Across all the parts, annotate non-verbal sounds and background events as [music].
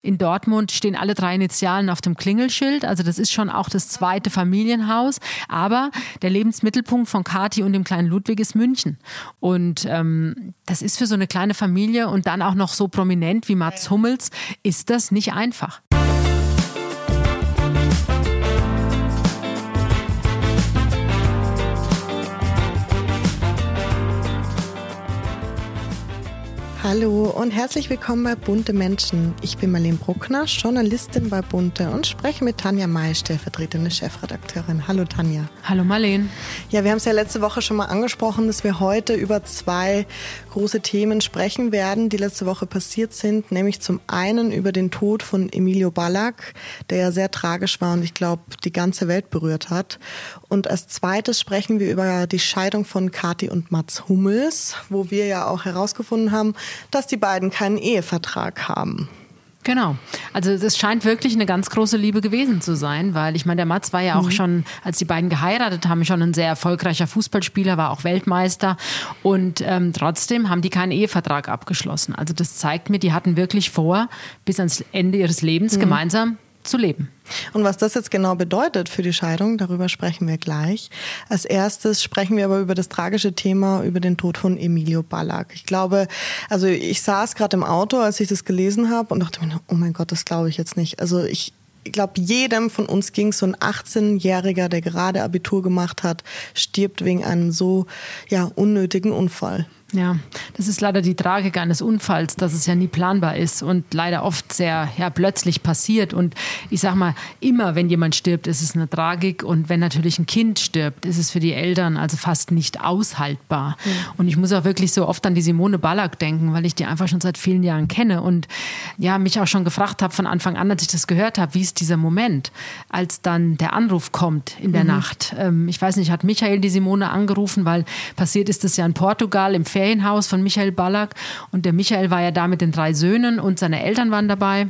In Dortmund stehen alle drei Initialen auf dem Klingelschild. Also das ist schon auch das zweite Familienhaus. Aber der Lebensmittelpunkt von Kati und dem kleinen Ludwig ist München. Und ähm, das ist für so eine kleine Familie und dann auch noch so prominent wie Mats Hummels, ist das nicht einfach. Hallo und herzlich willkommen bei Bunte Menschen. Ich bin Marlene Bruckner, Journalistin bei Bunte und spreche mit Tanja May, stellvertretende Chefredakteurin. Hallo Tanja. Hallo Marlene. Ja, wir haben es ja letzte Woche schon mal angesprochen, dass wir heute über zwei große Themen sprechen werden, die letzte Woche passiert sind, nämlich zum einen über den Tod von Emilio Ballack, der ja sehr tragisch war und ich glaube, die ganze Welt berührt hat. Und als zweites sprechen wir über die Scheidung von Kati und Mats Hummels, wo wir ja auch herausgefunden haben, dass die beiden keinen Ehevertrag haben. Genau. Also das scheint wirklich eine ganz große Liebe gewesen zu sein, weil ich meine, der Mats war ja auch mhm. schon, als die beiden geheiratet haben, schon ein sehr erfolgreicher Fußballspieler, war auch Weltmeister und ähm, trotzdem haben die keinen Ehevertrag abgeschlossen. Also das zeigt mir, die hatten wirklich vor, bis ans Ende ihres Lebens mhm. gemeinsam zu leben. Und was das jetzt genau bedeutet für die Scheidung, darüber sprechen wir gleich. Als erstes sprechen wir aber über das tragische Thema, über den Tod von Emilio Ballack. Ich glaube, also ich saß gerade im Auto, als ich das gelesen habe und dachte mir, oh mein Gott, das glaube ich jetzt nicht. Also ich, ich glaube, jedem von uns ging so ein 18-Jähriger, der gerade Abitur gemacht hat, stirbt wegen einem so ja, unnötigen Unfall. Ja, das ist leider die Tragik eines Unfalls, dass es ja nie planbar ist und leider oft sehr ja, plötzlich passiert. Und ich sag mal, immer wenn jemand stirbt, ist es eine Tragik. Und wenn natürlich ein Kind stirbt, ist es für die Eltern also fast nicht aushaltbar. Mhm. Und ich muss auch wirklich so oft an die Simone Ballack denken, weil ich die einfach schon seit vielen Jahren kenne und ja, mich auch schon gefragt habe von Anfang an, als ich das gehört habe, wie ist dieser Moment, als dann der Anruf kommt in der mhm. Nacht. Ähm, ich weiß nicht, hat Michael die Simone angerufen, weil passiert ist das ja in Portugal im Ferienhaus von Michael Ballack. Und der Michael war ja da mit den drei Söhnen und seine Eltern waren dabei.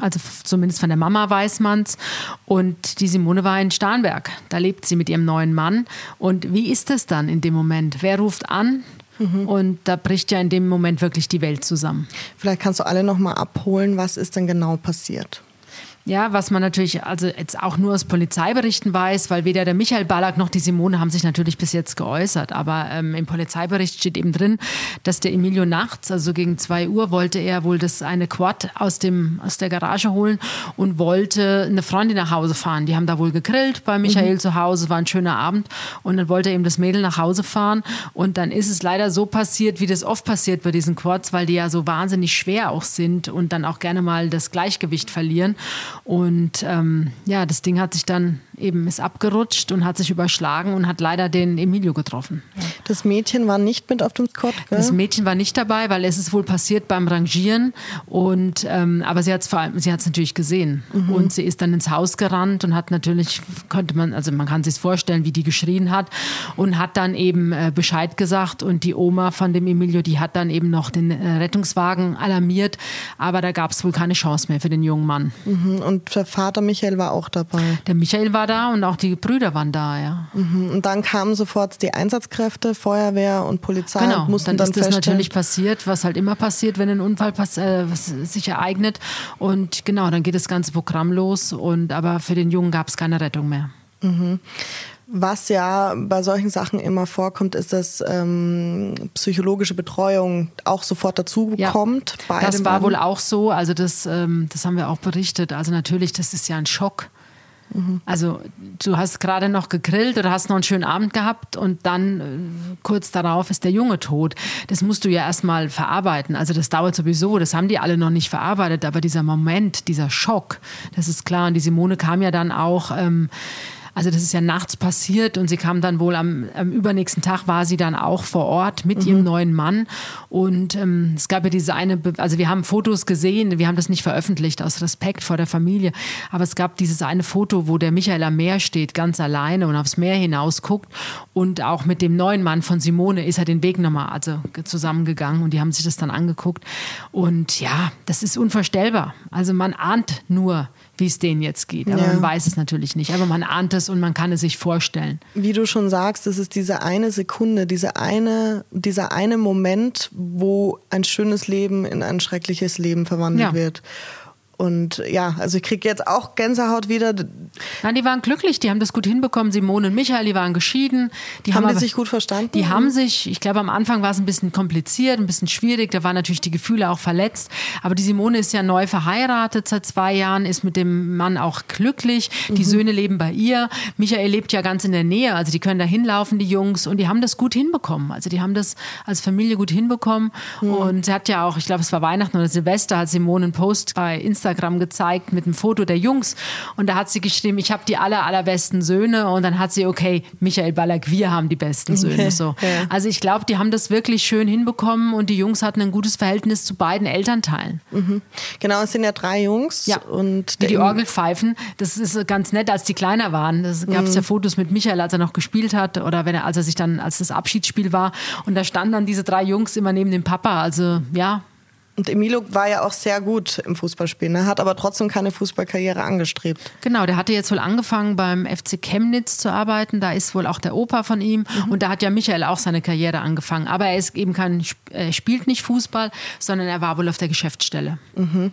Also zumindest von der Mama weiß man's. Und die Simone war in Starnberg. Da lebt sie mit ihrem neuen Mann. Und wie ist es dann in dem Moment? Wer ruft an? Mhm. Und da bricht ja in dem Moment wirklich die Welt zusammen. Vielleicht kannst du alle noch mal abholen, was ist denn genau passiert? Ja, was man natürlich also jetzt auch nur aus Polizeiberichten weiß, weil weder der Michael Ballack noch die Simone haben sich natürlich bis jetzt geäußert. Aber ähm, im Polizeibericht steht eben drin, dass der Emilio nachts, also gegen zwei Uhr, wollte er wohl das eine Quad aus, dem, aus der Garage holen und wollte eine Freundin nach Hause fahren. Die haben da wohl gegrillt bei Michael mhm. zu Hause, war ein schöner Abend. Und dann wollte er eben das Mädel nach Hause fahren. Und dann ist es leider so passiert, wie das oft passiert bei diesen Quads, weil die ja so wahnsinnig schwer auch sind und dann auch gerne mal das Gleichgewicht verlieren. Und ähm, ja, das Ding hat sich dann eben ist abgerutscht und hat sich überschlagen und hat leider den Emilio getroffen. Das Mädchen war nicht mit auf dem Scott, gell? Das Mädchen war nicht dabei, weil es ist wohl passiert beim Rangieren. Und, ähm, aber sie hat es vor allem, sie hat es natürlich gesehen. Mhm. Und sie ist dann ins Haus gerannt und hat natürlich, könnte man, also man kann sich vorstellen, wie die geschrien hat und hat dann eben äh, Bescheid gesagt. Und die Oma von dem Emilio, die hat dann eben noch den äh, Rettungswagen alarmiert. Aber da gab es wohl keine Chance mehr für den jungen Mann. Mhm. Und der Vater Michael war auch dabei. Der Michael war da da und auch die Brüder waren da, ja. Mhm. Und dann kamen sofort die Einsatzkräfte, Feuerwehr und Polizei genau. und mussten dann, dann ist das natürlich passiert, was halt immer passiert, wenn ein Unfall pass äh, sich ereignet. Und genau, dann geht das ganze Programm los. Und aber für den Jungen gab es keine Rettung mehr. Mhm. Was ja bei solchen Sachen immer vorkommt, ist, dass ähm, psychologische Betreuung auch sofort dazu ja, kommt. das war wohl auch so. Also das, ähm, das haben wir auch berichtet. Also natürlich, das ist ja ein Schock. Also du hast gerade noch gegrillt oder hast noch einen schönen Abend gehabt und dann äh, kurz darauf ist der Junge tot. Das musst du ja erstmal verarbeiten. Also das dauert sowieso, das haben die alle noch nicht verarbeitet, aber dieser Moment, dieser Schock, das ist klar. Und die Simone kam ja dann auch. Ähm, also das ist ja nachts passiert und sie kam dann wohl am, am übernächsten Tag war sie dann auch vor Ort mit mhm. ihrem neuen Mann und ähm, es gab ja diese eine, also wir haben Fotos gesehen, wir haben das nicht veröffentlicht aus Respekt vor der Familie, aber es gab dieses eine Foto, wo der Michael am Meer steht, ganz alleine und aufs Meer hinaus guckt und auch mit dem neuen Mann von Simone ist er den Weg nochmal also zusammengegangen und die haben sich das dann angeguckt und ja, das ist unvorstellbar. Also man ahnt nur, wie es denen jetzt geht. Aber ja. man weiß es natürlich nicht. Aber man ahnt es und man kann es sich vorstellen. Wie du schon sagst, es ist diese eine Sekunde, diese eine, dieser eine Moment, wo ein schönes Leben in ein schreckliches Leben verwandelt ja. wird. Und ja, also ich kriege jetzt auch Gänsehaut wieder. Nein, die waren glücklich, die haben das gut hinbekommen. Simone und Michael, die waren geschieden. Die haben, haben die sich gut verstanden? Die haben sich, ich glaube, am Anfang war es ein bisschen kompliziert, ein bisschen schwierig. Da waren natürlich die Gefühle auch verletzt. Aber die Simone ist ja neu verheiratet seit zwei Jahren, ist mit dem Mann auch glücklich. Die mhm. Söhne leben bei ihr. Michael lebt ja ganz in der Nähe, also die können da hinlaufen, die Jungs. Und die haben das gut hinbekommen. Also die haben das als Familie gut hinbekommen. Mhm. Und sie hat ja auch, ich glaube, es war Weihnachten oder Silvester, hat Simone einen Post bei Instagram Instagram gezeigt mit einem Foto der Jungs und da hat sie geschrieben, ich habe die aller, allerbesten Söhne und dann hat sie, okay, Michael Ballack, wir haben die besten Söhne. So. [laughs] Ja. Also ich glaube, die haben das wirklich schön hinbekommen und die Jungs hatten ein gutes Verhältnis zu beiden Elternteilen. Mhm. Genau, es sind ja drei Jungs. Ja. Und die, die Orgel pfeifen, das ist ganz nett, als die kleiner waren. Da gab es mhm. ja Fotos mit Michael, als er noch gespielt hat oder wenn er, als er sich dann, als das Abschiedsspiel war und da standen dann diese drei Jungs immer neben dem Papa. Also ja, und Emilio war ja auch sehr gut im Fußballspielen, er hat aber trotzdem keine Fußballkarriere angestrebt. Genau, der hatte jetzt wohl angefangen beim FC Chemnitz zu arbeiten, da ist wohl auch der Opa von ihm mhm. und da hat ja Michael auch seine Karriere angefangen. Aber er ist eben kein, er spielt nicht Fußball, sondern er war wohl auf der Geschäftsstelle. Mhm.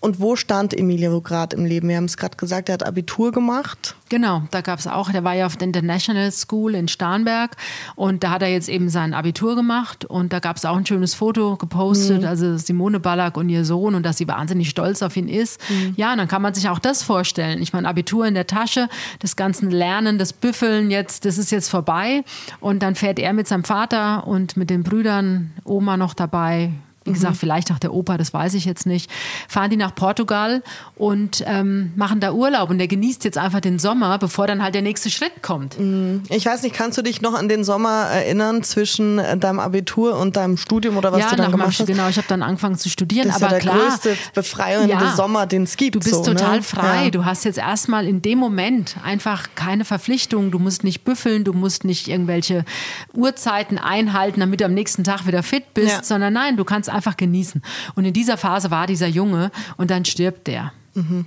Und wo stand Emilio gerade im Leben? Wir haben es gerade gesagt, er hat Abitur gemacht. Genau, da gab es auch, der war ja auf der International School in Starnberg und da hat er jetzt eben sein Abitur gemacht und da gab es auch ein schönes Foto gepostet, mhm. also Simone Ballack und ihr Sohn und dass sie wahnsinnig stolz auf ihn ist. Mhm. Ja, dann kann man sich auch das vorstellen. Ich meine, Abitur in der Tasche, das ganze Lernen, das Büffeln jetzt, das ist jetzt vorbei und dann fährt er mit seinem Vater und mit den Brüdern, Oma noch dabei, wie gesagt, mhm. vielleicht auch der Opa, das weiß ich jetzt nicht, fahren die nach Portugal und ähm, machen da Urlaub und der genießt jetzt einfach den Sommer, bevor dann halt der nächste Schritt kommt. Mhm. Ich weiß nicht, kannst du dich noch an den Sommer erinnern zwischen äh, deinem Abitur und deinem Studium oder was ja, du dann gemacht hast? Genau, ich habe dann angefangen zu studieren. Das ist aber ja der klar, größte befreiende ja, Sommer, den es gibt. Du bist so, total ne? frei. Ja. Du hast jetzt erstmal in dem Moment einfach keine Verpflichtungen. Du musst nicht büffeln, du musst nicht irgendwelche Uhrzeiten einhalten, damit du am nächsten Tag wieder fit bist, sondern nein, du kannst einfach genießen. Und in dieser Phase war dieser Junge und dann stirbt der. Mhm.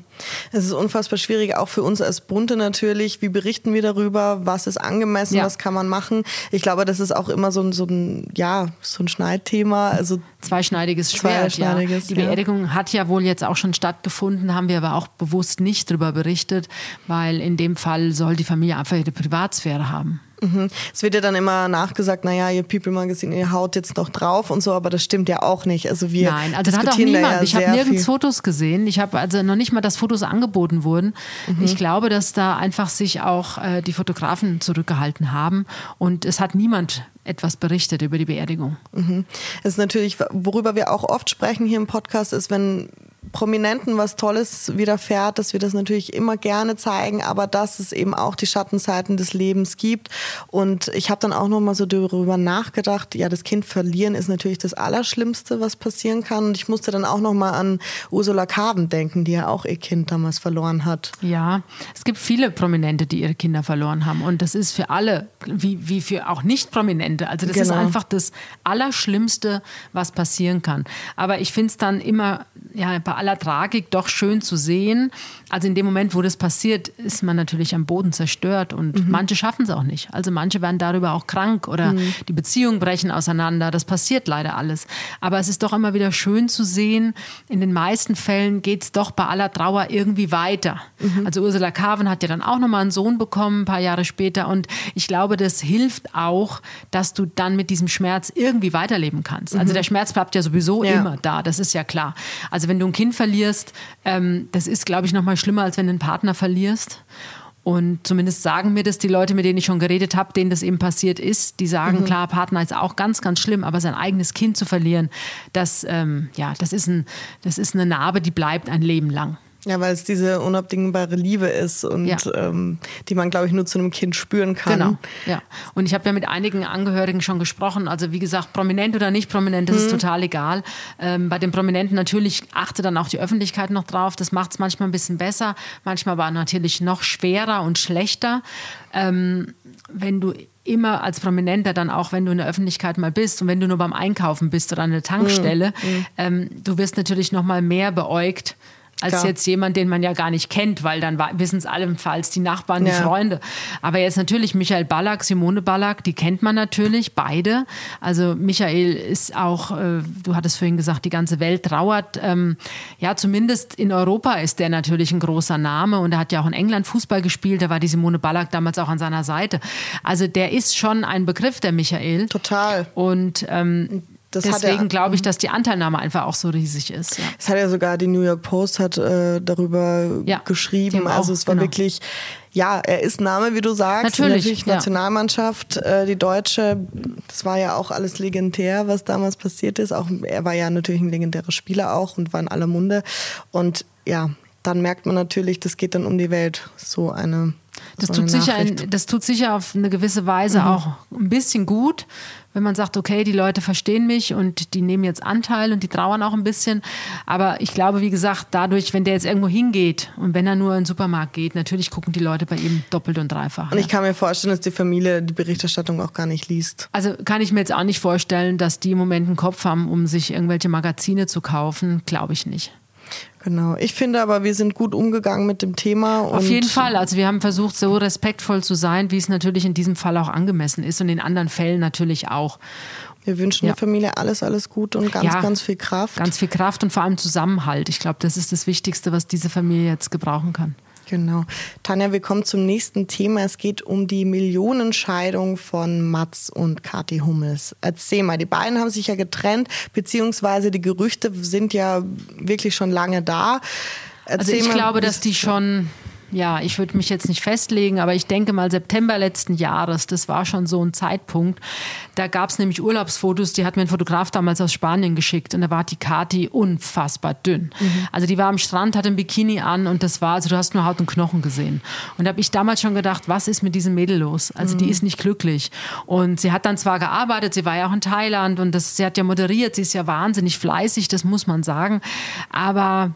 Es ist unfassbar schwierig, auch für uns als Bunte natürlich. Wie berichten wir darüber? Was ist angemessen? Ja. Was kann man machen? Ich glaube, das ist auch immer so ein, so ein, ja, so ein Schneidthema. Also Zweischneidiges Schwert. Zweischneidiges, ja. Die Beerdigung ja. hat ja wohl jetzt auch schon stattgefunden, haben wir aber auch bewusst nicht darüber berichtet, weil in dem Fall soll die Familie einfach ihre Privatsphäre haben. Mhm. Es wird ja dann immer nachgesagt, naja, ihr People Magazine, ihr haut jetzt noch drauf und so, aber das stimmt ja auch nicht. Also wir Nein, also das hat auch niemand. Ja ich habe nirgends viel. Fotos gesehen. Ich habe also noch nicht mal, dass Fotos angeboten wurden. Mhm. Ich glaube, dass da einfach sich auch äh, die Fotografen zurückgehalten haben und es hat niemand etwas berichtet über die Beerdigung. Mhm. Es ist natürlich, worüber wir auch oft sprechen hier im Podcast, ist, wenn Prominenten was Tolles widerfährt, dass wir das natürlich immer gerne zeigen, aber dass es eben auch die Schattenseiten des Lebens gibt. Und ich habe dann auch noch mal so darüber nachgedacht, ja, das Kind verlieren ist natürlich das Allerschlimmste, was passieren kann. Und ich musste dann auch noch mal an Ursula Carven denken, die ja auch ihr Kind damals verloren hat. Ja, es gibt viele Prominente, die ihre Kinder verloren haben. Und das ist für alle, wie, wie für auch Nicht-Prominente. Also das genau. ist einfach das Allerschlimmste, was passieren kann. Aber ich finde es dann immer, ja, bei aller Tragik doch schön zu sehen. Also in dem Moment, wo das passiert, ist man natürlich am Boden zerstört und mhm. manche schaffen es auch nicht. Also manche werden darüber auch krank oder mhm. die Beziehungen brechen auseinander. Das passiert leider alles. Aber es ist doch immer wieder schön zu sehen, in den meisten Fällen geht es doch bei aller Trauer irgendwie weiter. Mhm. Also Ursula Carven hat ja dann auch nochmal einen Sohn bekommen, ein paar Jahre später. Und ich glaube, das hilft auch, dass du dann mit diesem Schmerz irgendwie weiterleben kannst. Also mhm. der Schmerz bleibt ja sowieso ja. immer da, das ist ja klar. Also wenn du ein Kind verlierst, ähm, das ist, glaube ich, noch mal schlimmer, als wenn du einen Partner verlierst. Und zumindest sagen mir das die Leute, mit denen ich schon geredet habe, denen das eben passiert ist. Die sagen, mhm. klar, Partner ist auch ganz, ganz schlimm, aber sein eigenes Kind zu verlieren, das, ähm, ja, das, ist ein, das ist eine Narbe, die bleibt ein Leben lang. Ja, weil es diese unabdingbare Liebe ist und ja. ähm, die man, glaube ich, nur zu einem Kind spüren kann. Genau, ja. Und ich habe ja mit einigen Angehörigen schon gesprochen. Also wie gesagt, prominent oder nicht prominent, das mhm. ist total egal. Ähm, bei den Prominenten natürlich achte dann auch die Öffentlichkeit noch drauf. Das macht es manchmal ein bisschen besser, manchmal aber natürlich noch schwerer und schlechter. Ähm, wenn du immer als Prominenter dann auch, wenn du in der Öffentlichkeit mal bist und wenn du nur beim Einkaufen bist oder an der Tankstelle, mhm. mhm. ähm, du wirst natürlich noch mal mehr beäugt als Klar. jetzt jemand, den man ja gar nicht kennt, weil dann wissen es allenfalls die Nachbarn, die Ja. Freunde. Aber jetzt natürlich Michael Ballack, Simone Ballack, die kennt man natürlich, beide. Also Michael ist auch, äh, du hattest vorhin gesagt, die ganze Welt trauert. Ähm, ja, zumindest in Europa ist der natürlich ein großer Name und er hat ja auch in England Fußball gespielt, da war die Simone Ballack damals auch an seiner Seite. Also der ist schon ein Begriff, der Michael. Total. Und ähm, Das deswegen glaube ich, dass die Anteilnahme einfach auch so riesig ist. Ja. Es hat ja sogar die New York Post hat äh, darüber Ja, geschrieben. auch, Also es war genau. wirklich, ja, er ist Name, wie du sagst. Natürlich, ja. Nationalmannschaft, äh, die Deutsche. Das war ja auch alles legendär, was damals passiert ist. Auch er war ja natürlich ein legendärer Spieler auch und war in aller Munde. Und ja, dann merkt man natürlich, das geht dann um die Welt. So eine. Das tut, sicher das tut sicher auf eine gewisse Weise auch ein bisschen gut, wenn man sagt, okay, die Leute verstehen mich und die nehmen jetzt Anteil und die trauern auch ein bisschen. Aber ich glaube, wie gesagt, dadurch, wenn der jetzt irgendwo hingeht und wenn er nur in den Supermarkt geht, natürlich gucken die Leute bei ihm doppelt und dreifach. Und ich kann mir vorstellen, dass die Familie die Berichterstattung auch gar nicht liest. Also kann ich mir jetzt auch nicht vorstellen, dass die im Moment einen Kopf haben, um sich irgendwelche Magazine zu kaufen. Glaube ich nicht. Genau. Ich finde aber, wir sind gut umgegangen mit dem Thema. Auf jeden Fall. Also wir haben versucht, so respektvoll zu sein, wie es natürlich in diesem Fall auch angemessen ist und in anderen Fällen natürlich auch. Wir wünschen Ja. der Familie alles, alles Gute und ganz, Ja, ganz viel Kraft. Ganz viel Kraft und vor allem Zusammenhalt. Ich glaube, das ist das Wichtigste, was diese Familie jetzt gebrauchen kann. Genau. Tanja, wir kommen zum nächsten Thema. Es geht um die Millionenscheidung von Mats und Kathi Hummels. Erzähl mal, die beiden haben sich ja getrennt, beziehungsweise die Gerüchte sind ja wirklich schon lange da. Also Erzähl ich mal, glaube, dass die schon, ja, ich würde mich jetzt nicht festlegen, aber ich denke mal September letzten Jahres, das war schon so ein Zeitpunkt. Da gab es nämlich Urlaubsfotos, die hat mir ein Fotograf damals aus Spanien geschickt und da war die Kati unfassbar dünn. Also die war am Strand, hatte ein Bikini an und das war, also du hast nur Haut und Knochen gesehen. Und da habe ich damals schon gedacht, was ist mit diesem Mädel los? Also die ist nicht glücklich. Und sie hat dann zwar gearbeitet, sie war ja auch in Thailand und das, sie hat ja moderiert, sie ist ja wahnsinnig fleißig, das muss man sagen. Aber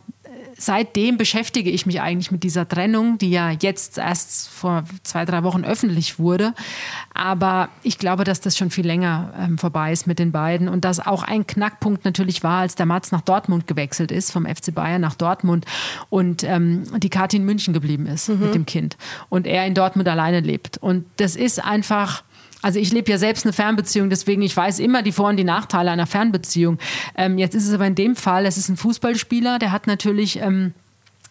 seitdem beschäftige ich mich eigentlich mit dieser Trennung, die ja jetzt erst vor zwei, drei Wochen öffentlich wurde. Aber ich glaube, dass das schon viel länger ähm, vorbei ist mit den beiden und dass auch ein Knackpunkt natürlich war, als der Mats nach Dortmund gewechselt ist, vom FC Bayern nach Dortmund und ähm, die Kathi in München geblieben ist mit dem Kind und er in Dortmund alleine lebt. Und das ist einfach. Also ich lebe ja selbst eine Fernbeziehung, deswegen ich weiß immer die Vor- und die Nachteile einer Fernbeziehung. Ähm, jetzt ist es aber in dem Fall, es ist ein Fußballspieler, der hat natürlich ähm,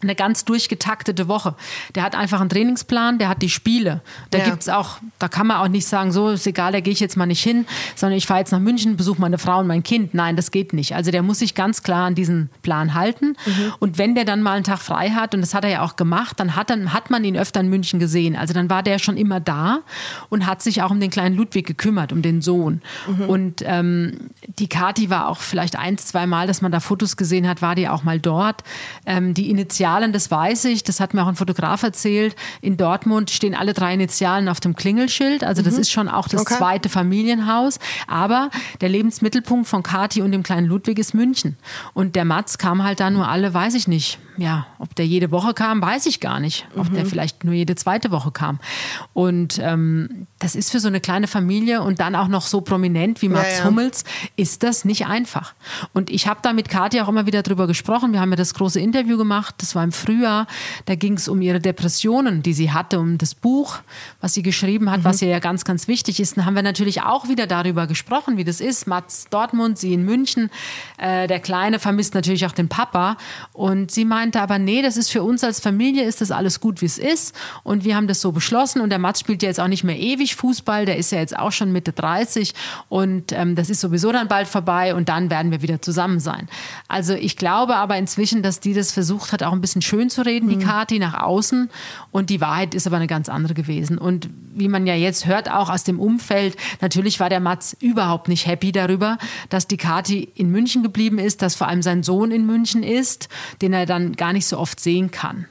eine ganz durchgetaktete Woche. Der hat einfach einen Trainingsplan, der hat die Spiele. Da Ja. gibt's auch, da kann man auch nicht sagen, so ist egal, da gehe ich jetzt mal nicht hin, sondern ich fahre jetzt nach München, besuche meine Frau und mein Kind. Nein, das geht nicht. Also der muss sich ganz klar an diesen Plan halten. Und wenn der dann mal einen Tag frei hat, und das hat er ja auch gemacht, dann hat, dann hat man ihn öfter in München gesehen. Also dann war der schon immer da und hat sich auch um den kleinen Ludwig gekümmert, um den Sohn. Und ähm, die Kati war auch vielleicht ein, zwei Mal, dass man da Fotos gesehen hat, war die auch mal dort. Ähm, die Initialen, das weiß ich, das hat mir auch ein Fotograf erzählt. In Dortmund stehen alle drei Initialen auf dem Klingelschild. Also das ist schon auch das Okay. zweite Familienhaus. Aber der Lebensmittelpunkt von Kati und dem kleinen Ludwig ist München. Und der Mats kam halt da nur alle, weiß ich nicht. Ja, ob der jede Woche kam, weiß ich gar nicht. Ob Mhm. der vielleicht nur jede zweite Woche kam. Und ähm, das ist für so eine kleine Familie und dann auch noch so prominent wie Mats ja. Hummels, ist das nicht einfach. Und ich habe da mit Kathi auch immer wieder drüber gesprochen. Wir haben ja das große Interview gemacht, das war im Frühjahr. Da ging es um ihre Depressionen, die sie hatte, um das Buch, was sie geschrieben hat, was ihr ja ganz, ganz wichtig ist. Dann haben wir natürlich auch wieder darüber gesprochen, wie das ist. Mats Dortmund, sie in München. Äh, der Kleine vermisst natürlich auch den Papa. Und sie meinte aber, nee, das ist für uns als Familie, ist das alles gut, wie es ist. Und wir haben das so beschlossen. Und der Mats spielt ja jetzt auch nicht mehr ewig Fußball. Der ist ja jetzt auch schon Mitte 30. Und ähm, das ist sowieso dann bald vorbei. Und dann werden wir wieder zusammen sein. Also ich glaube aber inzwischen, dass die das versucht hat, auch ein bisschen schön zu reden, die Kati, nach außen. Und die Wahrheit ist aber eine ganz andere gewesen. Und wie man ja jetzt hört, auch aus dem Umfeld, natürlich war der Mats überhaupt nicht happy darüber, dass die Kati in München geblieben ist, dass vor allem sein Sohn in München ist, den er dann gar nicht so oft sehen kann.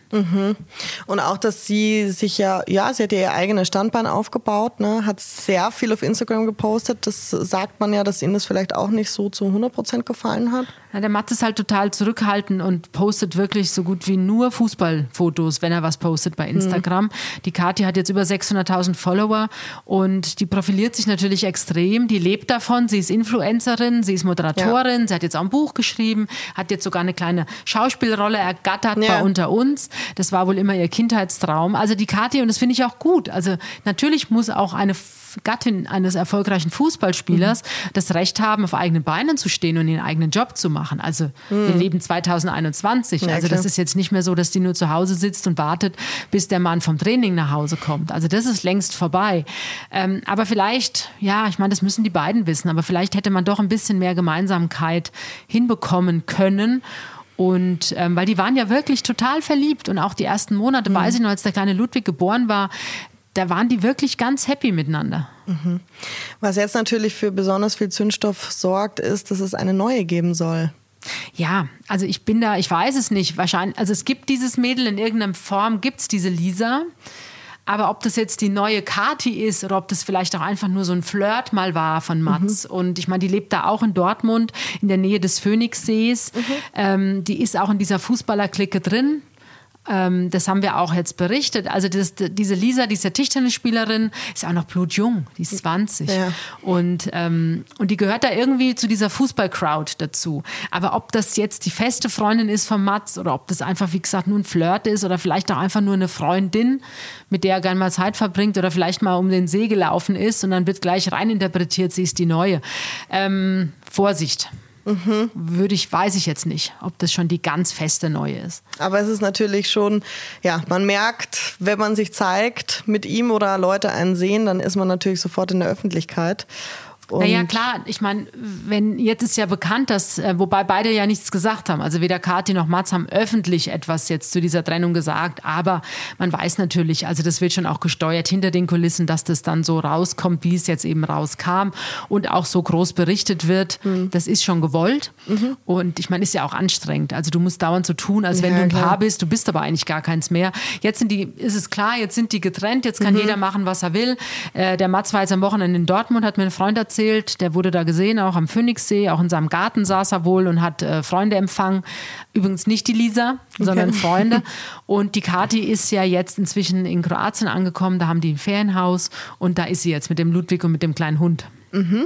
Und auch, dass sie sich ja, ja, sie hat ihr eigenes Standbein aufgebaut, ne, hat sehr viel auf Instagram gepostet. Das sagt man ja, dass ihnen das vielleicht auch nicht so zu 100 Prozent gefallen hat. Ja, der Matt ist halt total zurückhaltend und postet wirklich so gut wie nur Fußballfotos, wenn er was postet bei Instagram. Mhm. Die Kathi hat jetzt über 600.000 Follower und die profiliert sich natürlich extrem. Die lebt davon. Sie ist Influencerin, sie ist Moderatorin, ja. sie hat jetzt auch ein Buch geschrieben, hat jetzt sogar eine kleine Schauspielrolle ergattert ja. bei Unter uns. Das war wohl immer ihr Kindheitstraum. Also die Kathi, und das finde ich auch gut. Also natürlich muss auch eine Gattin eines erfolgreichen Fußballspielers mhm. das Recht haben, auf eigenen Beinen zu stehen und ihren eigenen Job zu machen. Also mhm. wir leben 2021. Ja, also das ist jetzt nicht mehr so, dass die nur zu Hause sitzt und wartet, bis der Mann vom Training nach Hause kommt. Also das ist längst vorbei. Ähm, aber vielleicht, ja, ich meine, das müssen die beiden wissen, aber vielleicht hätte man doch ein bisschen mehr Gemeinsamkeit hinbekommen können. Und ähm, weil die waren ja wirklich total verliebt und auch die ersten Monate, mhm. weiß ich noch, als der kleine Ludwig geboren war, da waren die wirklich ganz happy miteinander. Mhm. Was jetzt natürlich für besonders viel Zündstoff sorgt, ist, dass es eine neue geben soll. Ja, also ich bin da, ich weiß es nicht. Wahrscheinlich, also es gibt dieses Mädel in irgendeiner Form, gibt es diese Lisa. Aber ob das jetzt die neue Kati ist oder ob das vielleicht auch einfach nur so ein Flirt mal war von Mats. Mhm. Und ich meine, die lebt da auch in Dortmund in der Nähe des Phoenixsees. Mhm. Ähm, die ist auch in dieser Fußballerklicke drin. Ähm, das haben wir auch jetzt berichtet. Also das, diese Lisa, diese Tischtennisspielerin, ist auch noch blutjung, die ist 20. Ja. Und, ähm, und die gehört da irgendwie zu dieser Fußballcrowd dazu. Aber ob das jetzt die feste Freundin ist von Mats oder ob das einfach, wie gesagt, nur ein Flirt ist oder vielleicht auch einfach nur eine Freundin, mit der er gerne mal Zeit verbringt oder vielleicht mal um den See gelaufen ist und dann wird gleich reininterpretiert, sie ist die Neue. Ähm, Vorsicht. Mhm. Würde ich, weiß ich jetzt nicht, ob das schon die ganz feste neue ist. Aber es ist natürlich schon, ja, man merkt, wenn man sich zeigt mit ihm oder Leute einen sehen, dann ist man natürlich sofort in der Öffentlichkeit. Und naja, klar, ich meine, wenn jetzt ist ja bekannt, dass, äh, wobei beide ja nichts gesagt haben, also weder Kathi noch Mats haben öffentlich etwas jetzt zu dieser Trennung gesagt, aber man weiß natürlich, also das wird schon auch gesteuert hinter den Kulissen, dass das dann so rauskommt, wie es jetzt eben rauskam und auch so groß berichtet wird. Mhm. Das ist schon gewollt mhm. und ich meine, ist ja auch anstrengend. Also du musst dauernd so tun, als wenn ja, du ein klar. Paar bist, du bist aber eigentlich gar keins mehr. Jetzt sind die, ist es klar, jetzt sind die getrennt, jetzt kann mhm. jeder machen, was er will. Äh, der Mats war jetzt am Wochenende in Dortmund, hat mir ein Freund erzählt, erzählt, der wurde da gesehen, auch am Phoenixsee, auch in seinem Garten saß er wohl und hat äh, Freunde empfangen. Übrigens nicht die Lisa, sondern okay. [laughs] Freunde. Und die Kati ist ja jetzt inzwischen in Kroatien angekommen, da haben die ein Ferienhaus und da ist sie jetzt mit dem Ludwig und mit dem kleinen Hund. Mhm.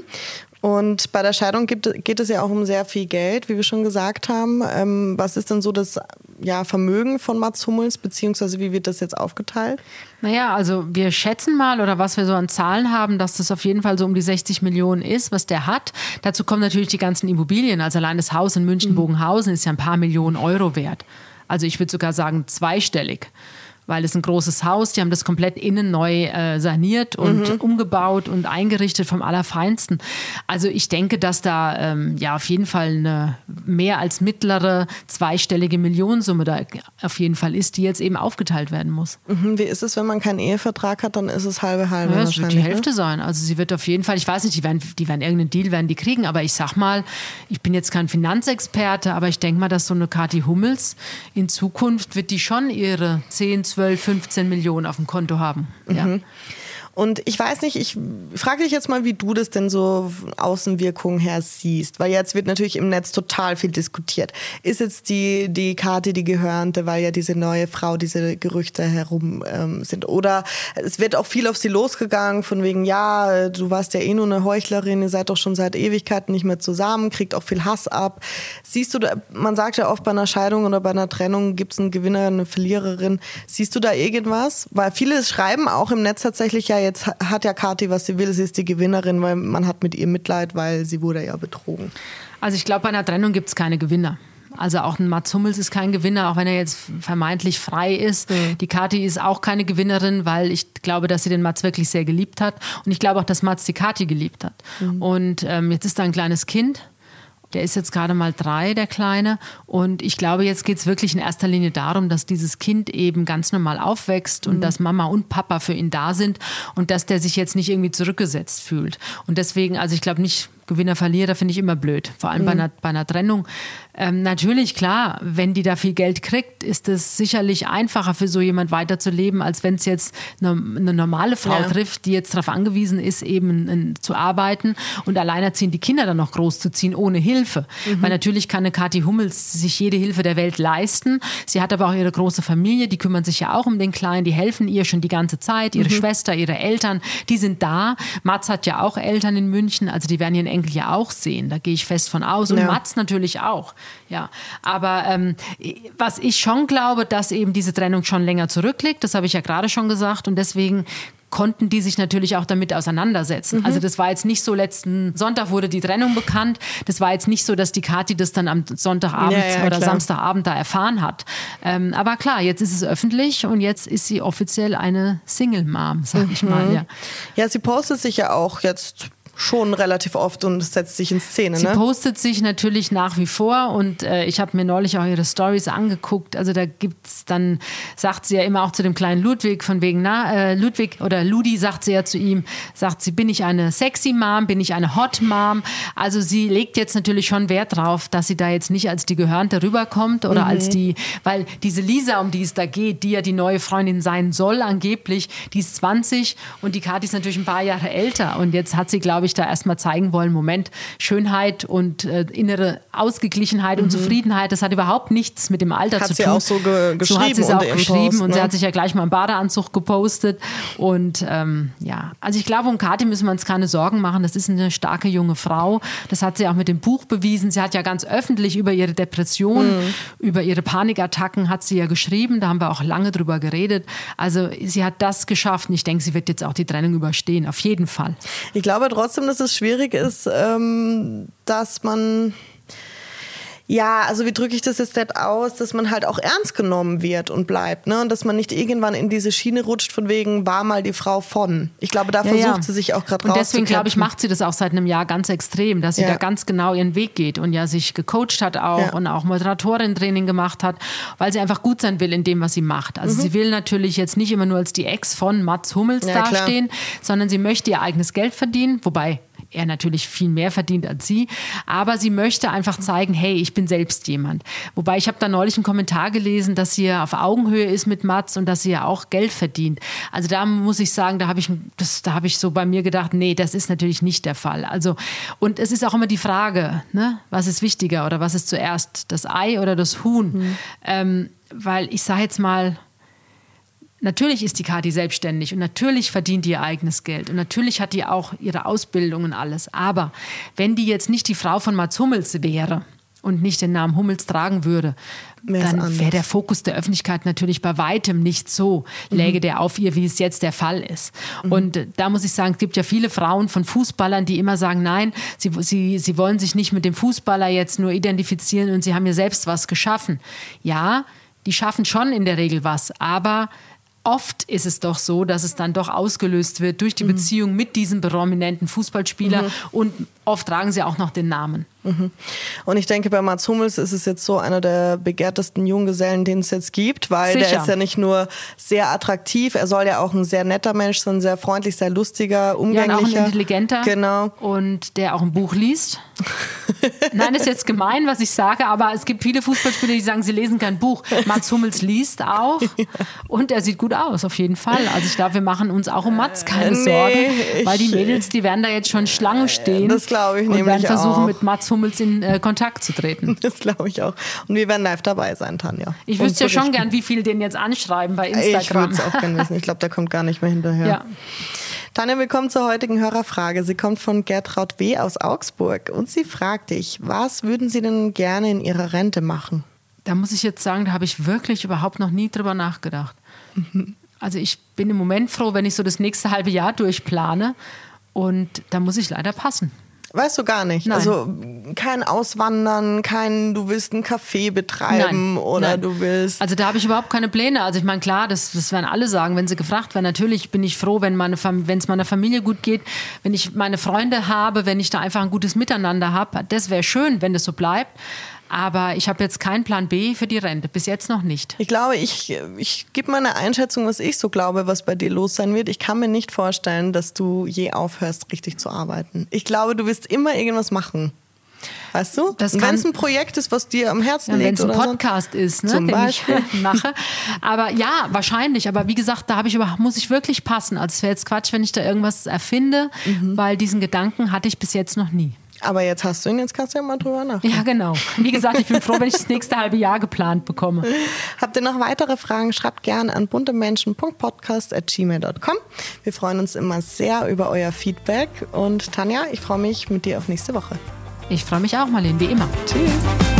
Und bei der Scheidung gibt, geht es ja auch um sehr viel Geld, wie wir schon gesagt haben. Ähm, was ist denn so das ja, Vermögen von Mats Hummels, beziehungsweise wie wird das jetzt aufgeteilt? Naja, also wir schätzen mal oder was wir so an Zahlen haben, dass das auf jeden Fall so um die 60 Millionen ist, was der hat. Dazu kommen natürlich die ganzen Immobilien. Also allein das Haus in München-Bogenhausen ist ja ein paar Millionen Euro wert. Also ich würde sogar sagen zweistellig weil es ein großes Haus, die haben das komplett innen neu äh, saniert und mhm. umgebaut und eingerichtet vom Allerfeinsten. Also ich denke, dass da ähm, ja auf jeden Fall eine mehr als mittlere zweistellige Millionensumme da auf jeden Fall ist, die jetzt eben aufgeteilt werden muss. Mhm. Wie ist es, wenn man keinen Ehevertrag hat, dann ist es halbe halbe ja, das wird die ne? Hälfte ne? sein. Also sie wird auf jeden Fall, ich weiß nicht, die werden, die werden irgendeinen Deal werden die kriegen, aber ich sag mal, ich bin jetzt kein Finanzexperte, aber ich denke mal, dass so eine Kathi Hummels in Zukunft wird die schon ihre 10, 12 12, 15 Millionen auf dem Konto haben. Ja. Und ich weiß nicht, ich frage dich jetzt mal, wie du das denn so Außenwirkungen her siehst, weil jetzt wird natürlich im Netz total viel diskutiert. Ist jetzt die, die Karte die Gehörnte, weil ja diese neue Frau, diese Gerüchte herum ähm, sind? Oder es wird auch viel auf sie losgegangen, von wegen, ja, du warst ja eh nur eine Heuchlerin, ihr seid doch schon seit Ewigkeiten nicht mehr zusammen, kriegt auch viel Hass ab. Siehst du, da, man sagt ja oft bei einer Scheidung oder bei einer Trennung gibt es einen Gewinner, eine Verliererin. Siehst du da irgendwas? Weil viele schreiben auch im Netz tatsächlich ja jetzt hat ja Kathi, was sie will, sie ist die Gewinnerin, weil man hat mit ihr Mitleid, weil sie wurde ja betrogen. Also ich glaube, bei einer Trennung gibt es keine Gewinner. Also auch ein Mats Hummels ist kein Gewinner, auch wenn er jetzt vermeintlich frei ist. Mhm. Die Kathi ist auch keine Gewinnerin, weil ich glaube, dass sie den Mats wirklich sehr geliebt hat. Und ich glaube auch, dass Mats die Kathi geliebt hat. Mhm. Und ähm, jetzt ist da ein kleines Kind der ist jetzt gerade mal drei, der Kleine. Und ich glaube, jetzt geht es wirklich in erster Linie darum, dass dieses Kind eben ganz normal aufwächst und mhm. dass Mama und Papa für ihn da sind und dass der sich jetzt nicht irgendwie zurückgesetzt fühlt. Und deswegen, also ich glaube nicht, Gewinner, Verlierer finde ich immer blöd. Vor allem mhm. bei, einer, bei einer Trennung ähm, natürlich, klar, wenn die da viel Geld kriegt, ist es sicherlich einfacher für so jemand weiterzuleben, als wenn es jetzt eine, eine, normale Frau ja. trifft, die jetzt darauf angewiesen ist, eben in, zu arbeiten und alleinerziehend die Kinder dann noch großzuziehen ohne Hilfe. Mhm. Weil natürlich kann eine Kathi Hummels sich jede Hilfe der Welt leisten. Sie hat aber auch ihre große Familie, die kümmern sich ja auch um den Kleinen, die helfen ihr schon die ganze Zeit. Ihre mhm. Schwester, ihre Eltern, die sind da. Mats hat ja auch Eltern in München, also die werden ihren Enkel ja auch sehen. Da gehe ich fest von aus. Und ja. Mats natürlich auch. Ja, aber ähm, was ich schon glaube, dass eben diese Trennung schon länger zurückliegt, das habe ich ja gerade schon gesagt. Und deswegen konnten die sich natürlich auch damit auseinandersetzen. Mhm. Also das war jetzt nicht so, letzten Sonntag wurde die Trennung bekannt. Das war jetzt nicht so, dass die Kathi das dann am Sonntagabend ja, ja, oder klar. Samstagabend da erfahren hat. Ähm, aber klar, jetzt ist es öffentlich und jetzt ist sie offiziell eine Single-Mom, sag mhm. ich mal. Ja. ja, sie postet sich ja auch jetzt schon relativ oft und setzt sich in Szene. Sie ne? postet sich natürlich nach wie vor und äh, ich habe mir neulich auch ihre Stories angeguckt. Also da gibt's dann, sagt sie ja immer auch zu dem kleinen Ludwig von wegen, na, äh, Ludwig oder Ludi sagt sie ja zu ihm, sagt sie, bin ich eine sexy Mom, bin ich eine Hot Mom? Also sie legt jetzt natürlich schon Wert drauf, dass sie da jetzt nicht als die Gehörnte rüberkommt oder mhm. als die, weil diese Lisa, um die es da geht, die ja die neue Freundin sein soll angeblich, die ist 20 und die Kathi ist natürlich ein paar Jahre älter und jetzt hat sie, glaube ich, ich, da erstmal zeigen wollen, Moment, Schönheit und äh, innere Ausgeglichenheit mhm. und Zufriedenheit, das hat überhaupt nichts mit dem Alter hat zu tun. Hat sie auch so ge geschrieben. So hat sie es auch geschrieben Post, und sie ne? hat sich ja gleich mal im Badeanzug gepostet. Und ähm, ja, also ich glaube, um Kathi müssen wir uns keine Sorgen machen. Das ist eine starke junge Frau. Das hat sie auch mit dem Buch bewiesen. Sie hat ja ganz öffentlich über ihre Depression, mhm. über ihre Panikattacken hat sie ja geschrieben. Da haben wir auch lange drüber geredet. Also sie hat das geschafft und ich denke, sie wird jetzt auch die Trennung überstehen. Auf jeden Fall. Ich glaube trotzdem, trotzdem, dass es schwierig ist, ähm, dass man ja, also wie drücke ich das jetzt nicht aus, dass man halt auch ernst genommen wird und bleibt, ne? Und dass man nicht irgendwann in diese Schiene rutscht von wegen war mal die Frau von. Ich glaube, da ja, versucht ja. sie sich auch gerade raus. Und deswegen glaube ich, macht sie das auch seit einem Jahr ganz extrem, dass sie ja. da ganz genau ihren Weg geht und ja sich gecoacht hat auch und auch Moderatorin-Training gemacht hat, weil sie einfach gut sein will in dem, was sie macht. Also mhm. sie will natürlich jetzt nicht immer nur als die Ex von Mats Hummels dastehen, klar. sondern sie möchte ihr eigenes Geld verdienen, wobei er natürlich viel mehr verdient als sie. Aber sie möchte einfach zeigen, hey, ich bin selbst jemand. Wobei ich habe da neulich einen Kommentar gelesen, dass sie auf Augenhöhe ist mit Mats und dass sie ja auch Geld verdient. Also da muss ich sagen, da habe ich, das, da habe ich so bei mir gedacht, nee, das ist natürlich nicht der Fall. Also und es ist auch immer die Frage, ne, was ist wichtiger oder was ist zuerst, das Ei oder das Huhn? Mhm. Ähm, weil ich sage jetzt mal, Natürlich ist die Kati selbstständig und natürlich verdient die ihr eigenes Geld und natürlich hat die auch ihre Ausbildung und alles. Aber wenn die jetzt nicht die Frau von Mats Hummels wäre und nicht den Namen Hummels tragen würde, dann wäre der Fokus der Öffentlichkeit natürlich bei weitem nicht so, läge mhm. der auf ihr, wie es jetzt der Fall ist. Mhm. Und da muss ich sagen, es gibt ja viele Frauen von Fußballern, die immer sagen, nein, sie, sie, sie wollen sich nicht mit dem Fußballer jetzt nur identifizieren und sie haben ja selbst was geschaffen. Ja, die schaffen schon in der Regel was, aber oft ist es doch so, dass es dann doch ausgelöst wird durch die mhm. Beziehung mit diesem prominenten Fußballspieler mhm. und oft tragen sie auch noch den Namen. Mhm. Und ich denke, bei Mats Hummels ist es jetzt so einer der begehrtesten Junggesellen, den es jetzt gibt, weil Sicher. der ist ja nicht nur sehr attraktiv, er soll ja auch ein sehr netter Mensch sein, sehr freundlich, sehr lustiger, umgänglicher. Ja, und auch ein intelligenter. Genau. Und der auch ein Buch liest. Nein, ist jetzt gemein, was ich sage, aber es gibt viele Fußballspieler, die sagen, sie lesen kein Buch. Mats Hummels liest auch [laughs] und er sieht gut aus, auf jeden Fall. Also ich glaube, wir machen uns auch um Mats keine nee, Sorgen, weil die Mädels, die werden da jetzt schon Schlange stehen. Das glaube ich und nämlich werden versuchen, auch. mit Mats Hummels in äh, Kontakt zu treten. [laughs] Das glaube ich auch. Und wir werden live dabei sein, Tanja. Ich wüsste ja schon gern, wie viele den jetzt anschreiben bei Instagram. Ich würde es auch gerne wissen. Ich glaube, der kommt gar nicht mehr hinterher. Ja. Tanja, willkommen zur heutigen Hörerfrage. Sie kommt von Gertraud W. aus Augsburg und sie fragt dich, was würden Sie denn gerne in Ihrer Rente machen? Da muss ich jetzt sagen, da habe ich wirklich überhaupt noch nie drüber nachgedacht. Mhm. [laughs] Also ich bin im Moment froh, wenn ich so das nächste halbe Jahr durchplane und da muss ich leider passen. Weißt du gar nicht. Nein. Also kein Auswandern, kein du willst ein Café betreiben Nein. oder Nein. du willst. Also da habe ich überhaupt keine Pläne. Also ich meine, klar, das, das werden alle sagen, wenn sie gefragt werden. Natürlich bin ich froh, wenn es meiner Familie gut geht, wenn ich meine Freunde habe, wenn ich da einfach ein gutes Miteinander habe. Das wäre schön, wenn das so bleibt. Aber ich habe jetzt keinen Plan B für die Rente, bis jetzt noch nicht. Ich glaube, ich, ich gebe mal eine Einschätzung, was ich so glaube, was bei dir los sein wird. Ich kann mir nicht vorstellen, dass du je aufhörst, richtig zu arbeiten. Ich glaube, du wirst immer irgendwas machen. Weißt du? Das Wenn es ein Projekt ist, was dir am Herzen Ja, Wenn liegt es ein Podcast ist, ne, den Beispiel. ich [laughs] mache. Aber ja, wahrscheinlich. Aber wie gesagt, da habe ich über, muss ich wirklich passen. Also es wäre jetzt Quatsch, wenn ich da irgendwas erfinde, Mhm. weil diesen Gedanken hatte ich bis jetzt noch nie. Aber jetzt hast du ihn, jetzt kannst du ja mal drüber nachdenken. Ja, genau. Wie gesagt, ich bin froh, wenn ich das nächste halbe Jahr geplant bekomme. [laughs] Habt ihr noch weitere Fragen, schreibt gerne an buntemenschen.podcast.gmail.com. Wir freuen uns immer sehr über euer Feedback. Und Tanja, ich freue mich mit dir auf nächste Woche. Ich freue mich auch, Marlene, wie immer. Tschüss.